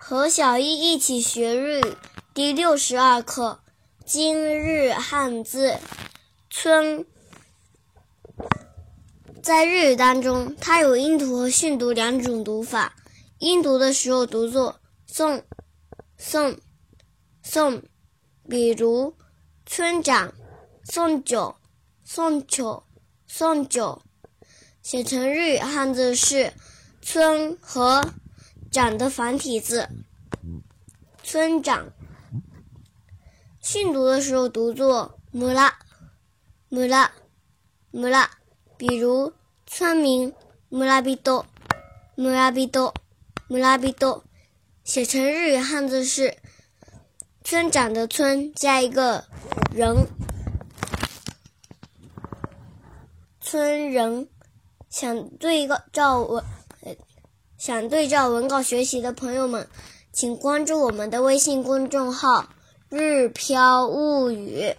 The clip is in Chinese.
和小一一起学日语第六十二课，今日汉字“村”。在日语当中，它有音读和训读两种读法。音读的时候读作“送”，“送”，“送”。比如“村长”“送酒”“送酒”“送酒”。写成日语汉字是“村”和。长的繁体字，村长。训读的时候读作“木拉”，木拉，木拉。比如村民木拉比多，木拉比多，木拉比多。写成日语汉字是“村长”的“村”加一个人，村人。想对照我。想对照文稿学习的朋友们，请关注我们的微信公众号“日飘物语”。